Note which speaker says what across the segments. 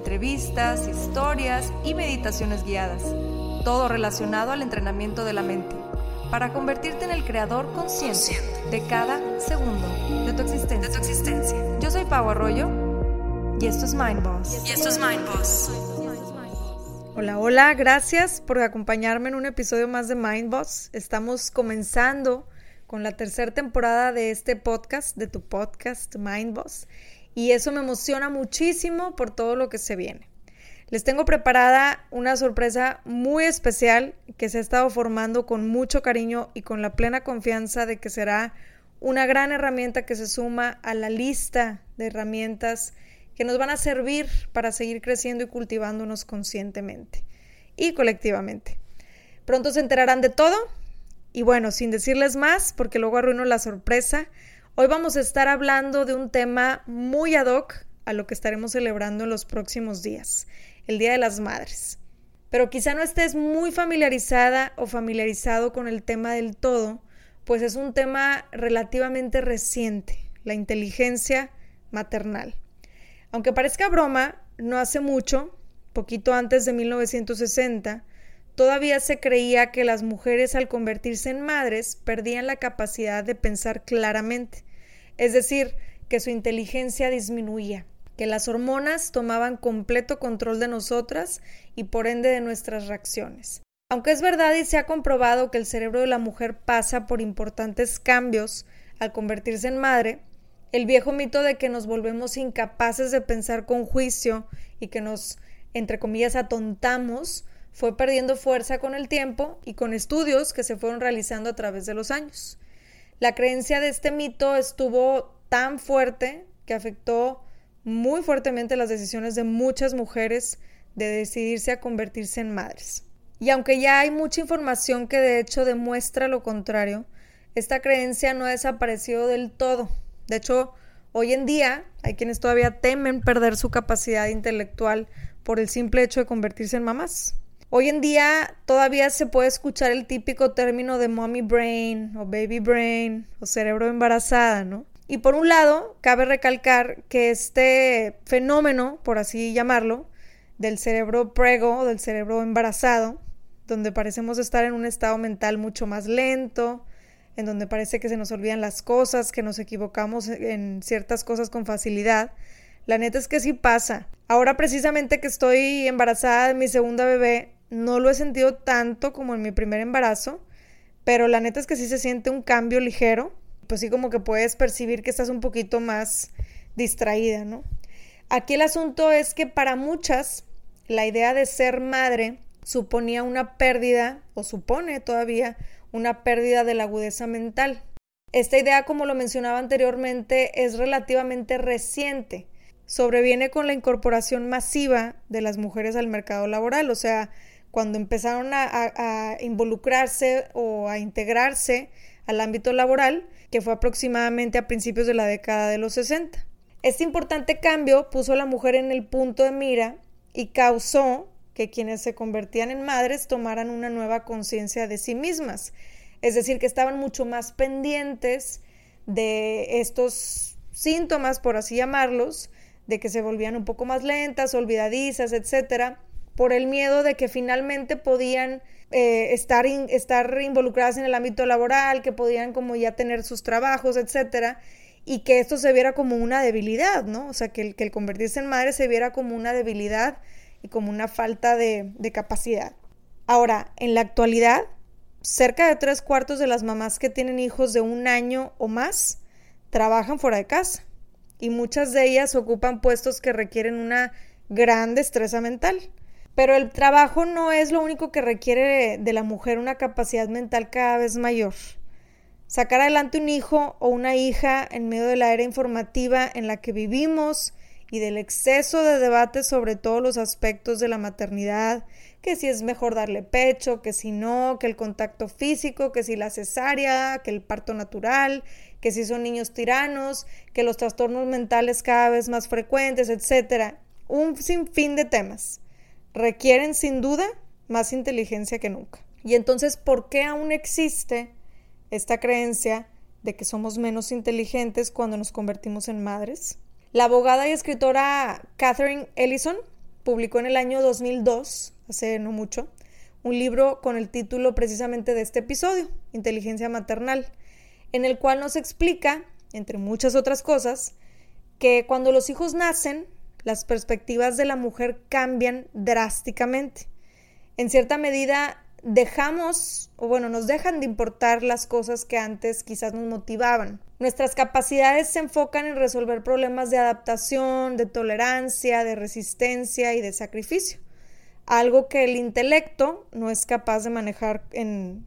Speaker 1: entrevistas, historias y meditaciones guiadas, todo relacionado al entrenamiento de la mente, para convertirte en el creador consciente de cada segundo de tu existencia. Yo soy Pau Arroyo y esto es Mind Boss.
Speaker 2: Y esto es Mind Boss.
Speaker 1: Hola, hola, gracias por acompañarme en un episodio más de Mind Boss. Estamos comenzando con la tercera temporada de este podcast, de tu podcast Mind Boss y eso me emociona muchísimo por todo lo que se viene. Les tengo preparada una sorpresa muy especial que se ha estado formando con mucho cariño y con la plena confianza de que será una gran herramienta que se suma a la lista de herramientas que nos van a servir para seguir creciendo y cultivándonos conscientemente y colectivamente. Pronto se enterarán de todo y bueno, sin decirles más, porque luego arruino la sorpresa, Hoy vamos a estar hablando de un tema muy ad hoc a lo que estaremos celebrando en los próximos días, el Día de las Madres. Pero quizá no estés muy familiarizada o familiarizado con el tema del todo, pues es un tema relativamente reciente, la inteligencia maternal. Aunque parezca broma, no hace mucho, poquito antes de 1960, todavía se creía que las mujeres al convertirse en madres perdían la capacidad de pensar claramente es decir, que su inteligencia disminuía, que las hormonas tomaban completo control de nosotras y por ende de nuestras reacciones. Aunque es verdad y se ha comprobado que el cerebro de la mujer pasa por importantes cambios al convertirse en madre, el viejo mito de que nos volvemos incapaces de pensar con juicio y que nos, entre comillas, atontamos, fue perdiendo fuerza con el tiempo y con estudios que se fueron realizando a través de los años. La creencia de este mito estuvo tan fuerte que afectó muy fuertemente las decisiones de muchas mujeres de decidirse a convertirse en madres. Y aunque ya hay mucha información que de hecho demuestra lo contrario, esta creencia no ha desaparecido del todo. De hecho, hoy en día hay quienes todavía temen perder su capacidad intelectual por el simple hecho de convertirse en mamás. Hoy en día todavía se puede escuchar el típico término de mommy brain o baby brain o cerebro embarazada, ¿no? Y por un lado, cabe recalcar que este fenómeno, por así llamarlo, del cerebro prego o del cerebro embarazado, donde parecemos estar en un estado mental mucho más lento, en donde parece que se nos olvidan las cosas, que nos equivocamos en ciertas cosas con facilidad, la neta es que sí pasa. Ahora precisamente que estoy embarazada de mi segunda bebé, no lo he sentido tanto como en mi primer embarazo, pero la neta es que sí se siente un cambio ligero, pues sí como que puedes percibir que estás un poquito más distraída, ¿no? Aquí el asunto es que para muchas la idea de ser madre suponía una pérdida, o supone todavía, una pérdida de la agudeza mental. Esta idea, como lo mencionaba anteriormente, es relativamente reciente. Sobreviene con la incorporación masiva de las mujeres al mercado laboral, o sea, cuando empezaron a, involucrarse o a integrarse al ámbito laboral, que fue aproximadamente a principios de la década de los 60. Este importante cambio puso a la mujer en el punto de mira y causó que quienes se convertían en madres tomaran una nueva conciencia de sí mismas, es decir, que estaban mucho más pendientes de estos síntomas, por así llamarlos, de que se volvían un poco más lentas, olvidadizas, etcétera, por el miedo de que finalmente podían eh, estar, estar involucradas en el ámbito laboral, que podían como ya tener sus trabajos, etcétera, y que esto se viera como una debilidad, ¿no? O sea, que el, que el convertirse en madre se viera como una debilidad y como una falta de, de capacidad. Ahora, en la actualidad, cerca de tres cuartos de las mamás que tienen hijos de un año o más trabajan fuera de casa y muchas de ellas ocupan puestos que requieren una gran destreza mental. Pero el trabajo no es lo único que requiere de la mujer una capacidad mental cada vez mayor. Sacar adelante un hijo o una hija en medio de la era informativa en la que vivimos y del exceso de debate sobre todos los aspectos de la maternidad, que si es mejor darle pecho, que si no, que el contacto físico, que si la cesárea, que el parto natural, que si son niños tiranos, que los trastornos mentales cada vez más frecuentes, etc. Un sinfín de temas. Requieren sin duda más inteligencia que nunca. Y entonces, ¿por qué aún existe esta creencia de que somos menos inteligentes cuando nos convertimos en madres? La abogada y escritora Catherine Ellison publicó en el año 2002, hace no mucho, un libro con el título precisamente de este episodio, Inteligencia Maternal, en el cual nos explica, entre muchas otras cosas, que cuando los hijos nacen, las perspectivas de la mujer cambian drásticamente. En cierta medida, dejamos, o bueno, nos dejan de importar las cosas que antes quizás nos motivaban. Nuestras capacidades se enfocan en resolver problemas de adaptación, de tolerancia, de resistencia y de sacrificio, algo que el intelecto no es capaz de manejar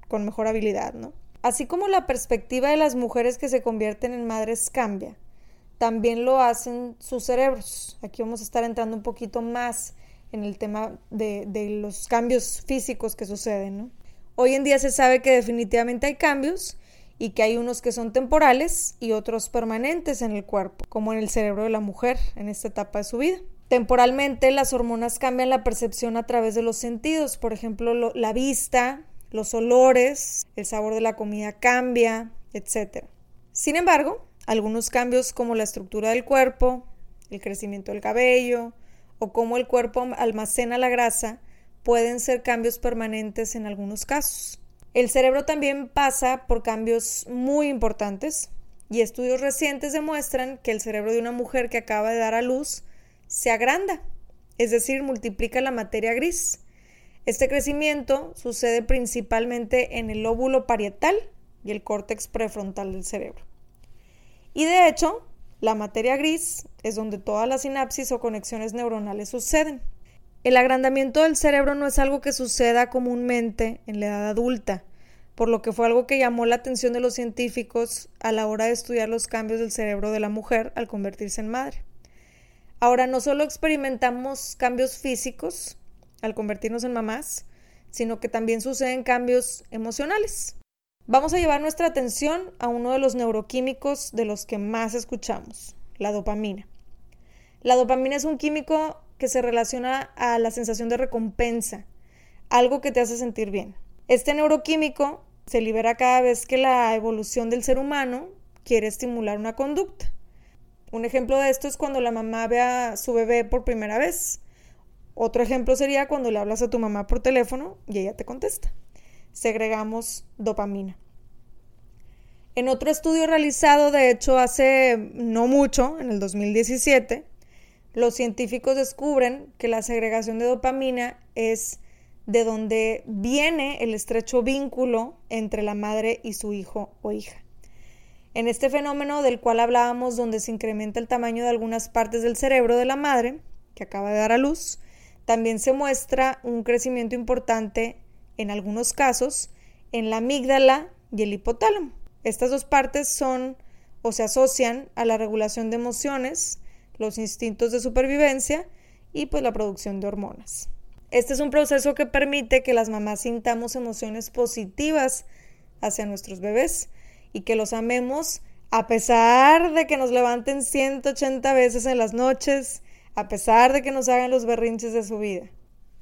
Speaker 1: con mejor habilidad, ¿no? Así como la perspectiva de las mujeres que se convierten en madres cambia, también lo hacen sus cerebros. Aquí vamos a estar entrando un poquito más en el tema de, los cambios físicos que suceden. Hoy en día se sabe que definitivamente hay cambios y que hay unos que son temporales y otros permanentes en el cuerpo, como en el cerebro de la mujer en esta etapa de su vida. Temporalmente las hormonas cambian la percepción a través de los sentidos, por ejemplo la vista, los olores, el sabor de la comida cambia, etc. Sin embargo, algunos cambios como la estructura del cuerpo, el crecimiento del cabello, o cómo el cuerpo almacena la grasa pueden ser cambios permanentes en algunos casos. El cerebro también pasa por cambios muy importantes y estudios recientes demuestran que el cerebro de una mujer que acaba de dar a luz se agranda, es decir, multiplica la materia gris. Este crecimiento sucede principalmente en el lóbulo parietal y el córtex prefrontal del cerebro. Y de hecho, la materia gris es donde todas las sinapsis o conexiones neuronales suceden. El agrandamiento del cerebro no es algo que suceda comúnmente en la edad adulta, por lo que fue algo que llamó la atención de los científicos a la hora de estudiar los cambios del cerebro de la mujer al convertirse en madre. Ahora, no solo experimentamos cambios físicos al convertirnos en mamás, sino que también suceden cambios emocionales. Vamos a llevar nuestra atención a uno de los neuroquímicos de los que más escuchamos, la dopamina. La dopamina es un químico que se relaciona a la sensación de recompensa, algo que te hace sentir bien. Este neuroquímico se libera cada vez que la evolución del ser humano quiere estimular una conducta. Un ejemplo de esto es cuando la mamá ve a su bebé por primera vez. Otro ejemplo sería cuando le hablas a tu mamá por teléfono y ella te contesta segregamos dopamina. En otro estudio realizado, de hecho, hace no mucho, en el 2017, los científicos descubren que la segregación de dopamina es de donde viene el estrecho vínculo entre la madre y su hijo o hija. En este fenómeno del cual hablábamos, donde se incrementa el tamaño de algunas partes del cerebro de la madre, que acaba de dar a luz, también se muestra un crecimiento importante en algunos casos, en la amígdala y el hipotálamo. Estas dos partes son o se asocian a la regulación de emociones, los instintos de supervivencia y pues la producción de hormonas. Este es un proceso que permite que las mamás sintamos emociones positivas hacia nuestros bebés y que los amemos a pesar de que nos levanten 180 veces en las noches, a pesar de que nos hagan los berrinches de su vida.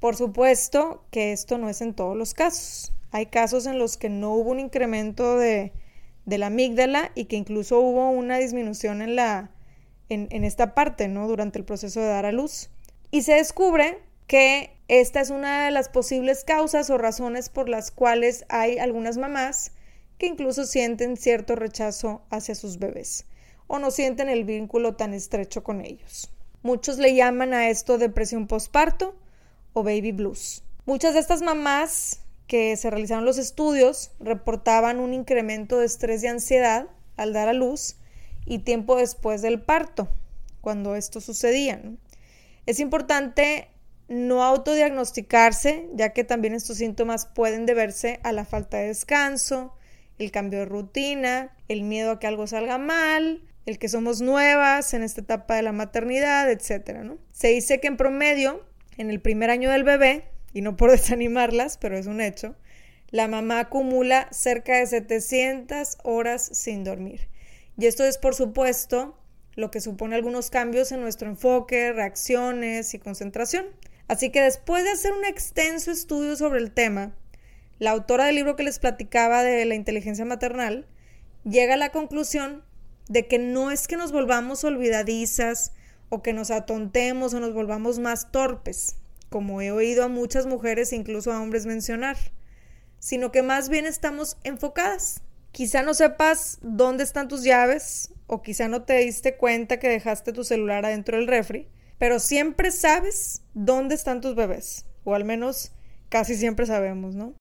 Speaker 1: Por supuesto que esto no es en todos los casos. Hay casos en los que no hubo un incremento de, la amígdala y que incluso hubo una disminución en, la, en, esta parte, ¿no? Durante el proceso de dar a luz. Y se descubre que esta es una de las posibles causas o razones por las cuales hay algunas mamás que incluso sienten cierto rechazo hacia sus bebés o no sienten el vínculo tan estrecho con ellos. Muchos le llaman a esto depresión postparto o baby blues. Muchas de estas mamás que se realizaron los estudios reportaban un incremento de estrés y ansiedad al dar a luz y tiempo después del parto, cuando esto sucedía. Es importante no autodiagnosticarse, ya que también estos síntomas pueden deberse a la falta de descanso, el cambio de rutina, el miedo a que algo salga mal el que somos nuevas en esta etapa de la maternidad, etc. Se dice que en promedio, en el primer año del bebé, y no por desanimarlas, pero es un hecho, la mamá acumula cerca de 700 horas sin dormir. Y esto es, por supuesto, lo que supone algunos cambios en nuestro enfoque, reacciones y concentración. Así que después de hacer un extenso estudio sobre el tema, la autora del libro que les platicaba de la inteligencia maternal llega a la conclusión de que no es que nos volvamos olvidadizas o que nos atontemos o nos volvamos más torpes, como he oído a muchas mujeres e incluso a hombres mencionar, sino que más bien estamos enfocadas. Quizá no sepas dónde están tus llaves o quizá no te diste cuenta que dejaste tu celular adentro del refri, pero siempre sabes dónde están tus bebés, o al menos casi siempre sabemos, ¿no?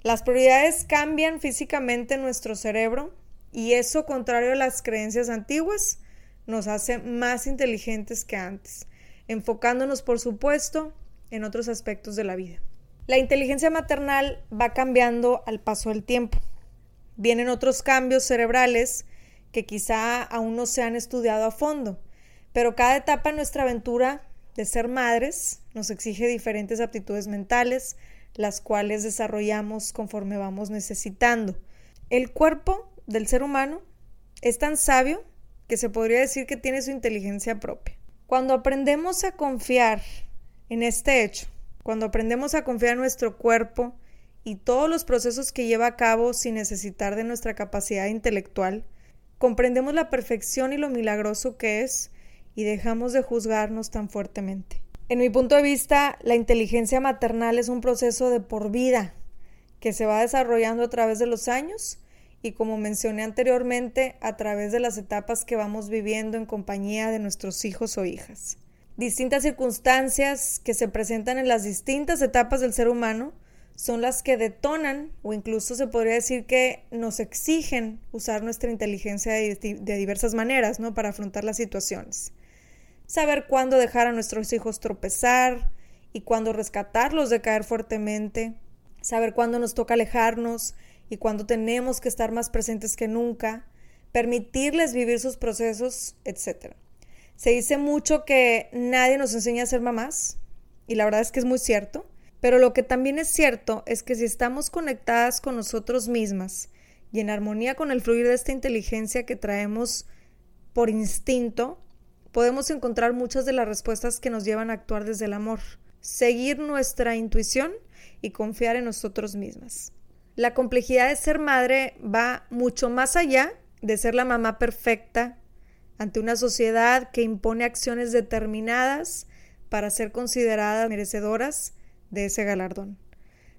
Speaker 1: Las prioridades cambian físicamente en nuestro cerebro y eso, contrario a las creencias antiguas, nos hace más inteligentes que antes, enfocándonos, por supuesto, en otros aspectos de la vida. La inteligencia maternal va cambiando al paso del tiempo. Vienen otros cambios cerebrales que quizá aún no se han estudiado a fondo, pero cada etapa en nuestra aventura de ser madres nos exige diferentes aptitudes mentales, las cuales desarrollamos conforme vamos necesitando. El cuerpo del ser humano es tan sabio que se podría decir que tiene su inteligencia propia. Cuando aprendemos a confiar en este hecho, cuando aprendemos a confiar en nuestro cuerpo y todos los procesos que lleva a cabo sin necesitar de nuestra capacidad intelectual, comprendemos la perfección y lo milagroso que es y dejamos de juzgarnos tan fuertemente. En mi punto de vista, la inteligencia maternal es un proceso de por vida que se va desarrollando a través de los años y como mencioné anteriormente, a través de las etapas que vamos viviendo en compañía de nuestros hijos o hijas. Distintas circunstancias que se presentan en las distintas etapas del ser humano son las que detonan o incluso se podría decir que nos exigen usar nuestra inteligencia de, diversas maneras, ¿no? Para afrontar las situaciones saber cuándo dejar a nuestros hijos tropezar y cuándo rescatarlos de caer fuertemente, saber cuándo nos toca alejarnos y cuándo tenemos que estar más presentes que nunca, permitirles vivir sus procesos, etc. Se dice mucho que nadie nos enseña a ser mamás y la verdad es que es muy cierto, pero lo que también es cierto es que si estamos conectadas con nosotros mismas y en armonía con el fluir de esta inteligencia que traemos por instinto, podemos encontrar muchas de las respuestas que nos llevan a actuar desde el amor, seguir nuestra intuición y confiar en nosotros mismas. La complejidad de ser madre va mucho más allá de ser la mamá perfecta ante una sociedad que impone acciones determinadas para ser consideradas merecedoras de ese galardón.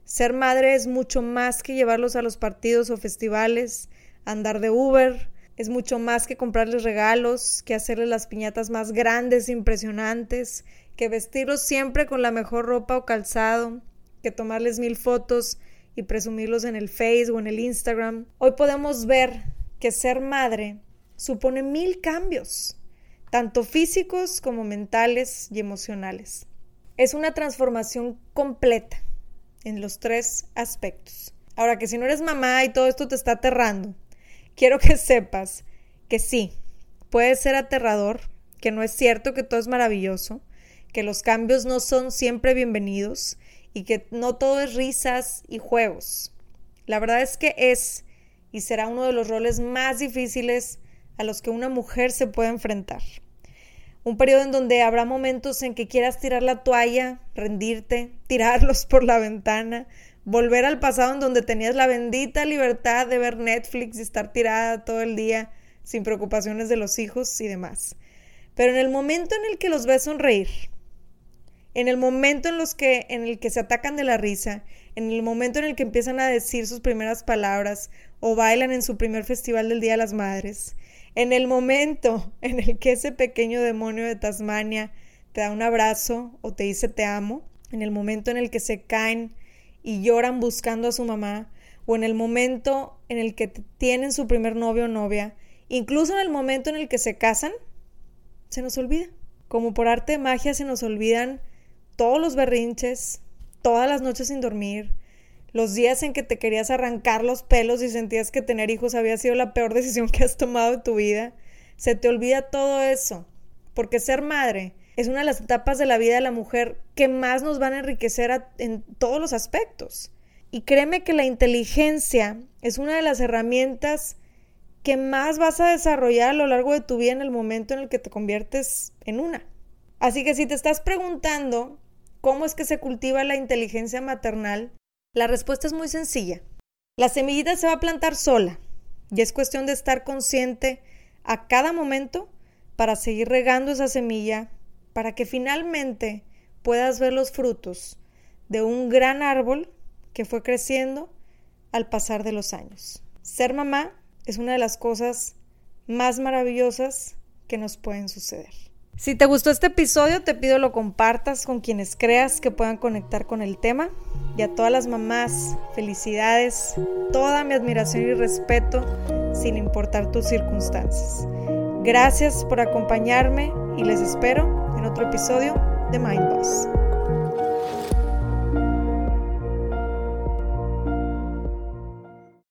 Speaker 1: Ser madre es mucho más que llevarlos a los partidos o festivales, andar de Uber, es mucho más que comprarles regalos, que hacerles las piñatas más grandes, e impresionantes, que vestirlos siempre con la mejor ropa o calzado, que tomarles mil fotos y presumirlos en el Face o en el Instagram. Hoy podemos ver que ser madre supone mil cambios, tanto físicos como mentales y emocionales. Es una transformación completa en los tres aspectos. Ahora que si no eres mamá y todo esto te está aterrando, quiero que sepas que sí, puede ser aterrador, que no es cierto que todo es maravilloso, que los cambios no son siempre bienvenidos y que no todo es risas y juegos. La verdad es que es y será uno de los roles más difíciles a los que una mujer se puede enfrentar. Un periodo en donde habrá momentos en que quieras tirar la toalla, rendirte, tirarlos por la ventana, volver al pasado en donde tenías la bendita libertad de ver Netflix y estar tirada todo el día sin preocupaciones de los hijos y demás. Pero en el momento en el que los ves sonreír, en el momento en, los que, en el que se atacan de la risa, en el momento en el que empiezan a decir sus primeras palabras o bailan en su primer festival del Día de las Madres, en el momento en el que ese pequeño demonio de Tasmania te da un abrazo o te dice te amo, en el momento en el que se caen y lloran buscando a su mamá, o en el momento en el que tienen su primer novio o novia, incluso en el momento en el que se casan, se nos olvida. Como por arte de magia se nos olvidan todos los berrinches, todas las noches sin dormir, los días en que te querías arrancar los pelos y sentías que tener hijos había sido la peor decisión que has tomado en tu vida, se te olvida todo eso, porque ser madre es una de las etapas de la vida de la mujer que más nos van a enriquecer en todos los aspectos. Y créeme que la inteligencia es una de las herramientas que más vas a desarrollar a lo largo de tu vida en el momento en el que te conviertes en una. Así que si te estás preguntando cómo es que se cultiva la inteligencia maternal, la respuesta es muy sencilla. La semillita se va a plantar sola y es cuestión de estar consciente a cada momento para seguir regando esa semilla para que finalmente puedas ver los frutos de un gran árbol que fue creciendo al pasar de los años. Ser mamá es una de las cosas más maravillosas que nos pueden suceder. Si te gustó este episodio, te pido lo compartas con quienes creas que puedan conectar con el tema. Y a todas las mamás, felicidades, toda mi admiración y respeto, sin importar tus circunstancias. Gracias por acompañarme y les espero en otro episodio de Mind Boss.